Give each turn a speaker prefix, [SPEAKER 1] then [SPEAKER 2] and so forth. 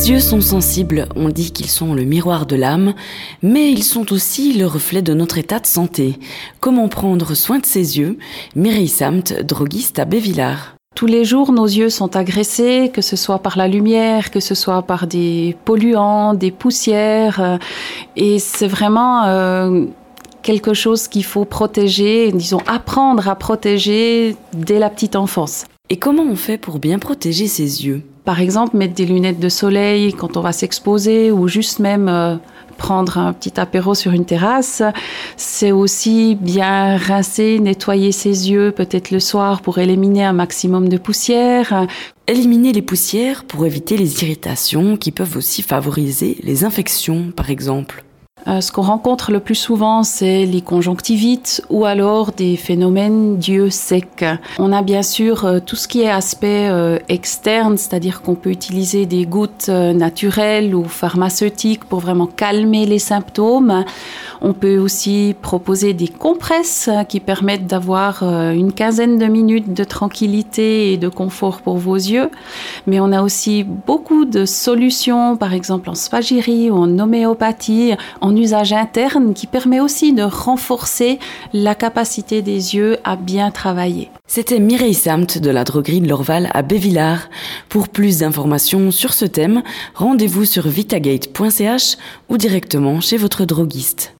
[SPEAKER 1] Les yeux sont sensibles, on dit qu'ils sont le miroir de l'âme, mais ils sont aussi le reflet de notre état de santé. Comment prendre soin de ses yeux? Mireille Samt, droguiste à Bévillard.
[SPEAKER 2] Tous les jours, nos yeux sont agressés, que ce soit par la lumière, que ce soit par des polluants, des poussières. euh, Et c'est vraiment euh, quelque chose qu'il faut protéger, disons apprendre à protéger dès la petite enfance.
[SPEAKER 1] Et comment on fait pour bien protéger ses yeux?
[SPEAKER 2] Par exemple, mettre des lunettes de soleil quand on va s'exposer ou juste même euh, prendre un petit apéro sur une terrasse. C'est aussi bien rincer, nettoyer ses yeux peut-être le soir pour éliminer un maximum de poussière.
[SPEAKER 1] Éliminer les poussières pour éviter les irritations qui peuvent aussi favoriser les infections, par exemple.
[SPEAKER 2] Euh, ce qu'on rencontre le plus souvent, c'est les conjonctivites ou alors des phénomènes d'yeux secs. On a bien sûr euh, tout ce qui est aspect euh, externe, c'est-à-dire qu'on peut utiliser des gouttes naturelles ou pharmaceutiques pour vraiment calmer les symptômes. On peut aussi proposer des compresses qui permettent d'avoir euh, une quinzaine de minutes de tranquillité et de confort pour vos yeux. Mais on a aussi beaucoup de solutions, par exemple en spagyrie ou en homéopathie, en usage interne, qui permet aussi de renforcer la capacité des yeux à bien travailler.
[SPEAKER 1] C'était Mireille Samt de la droguerie de l'Orval à Bévillard. Pour plus d'informations sur ce thème, rendez-vous sur vitagate.ch ou directement chez votre droguiste.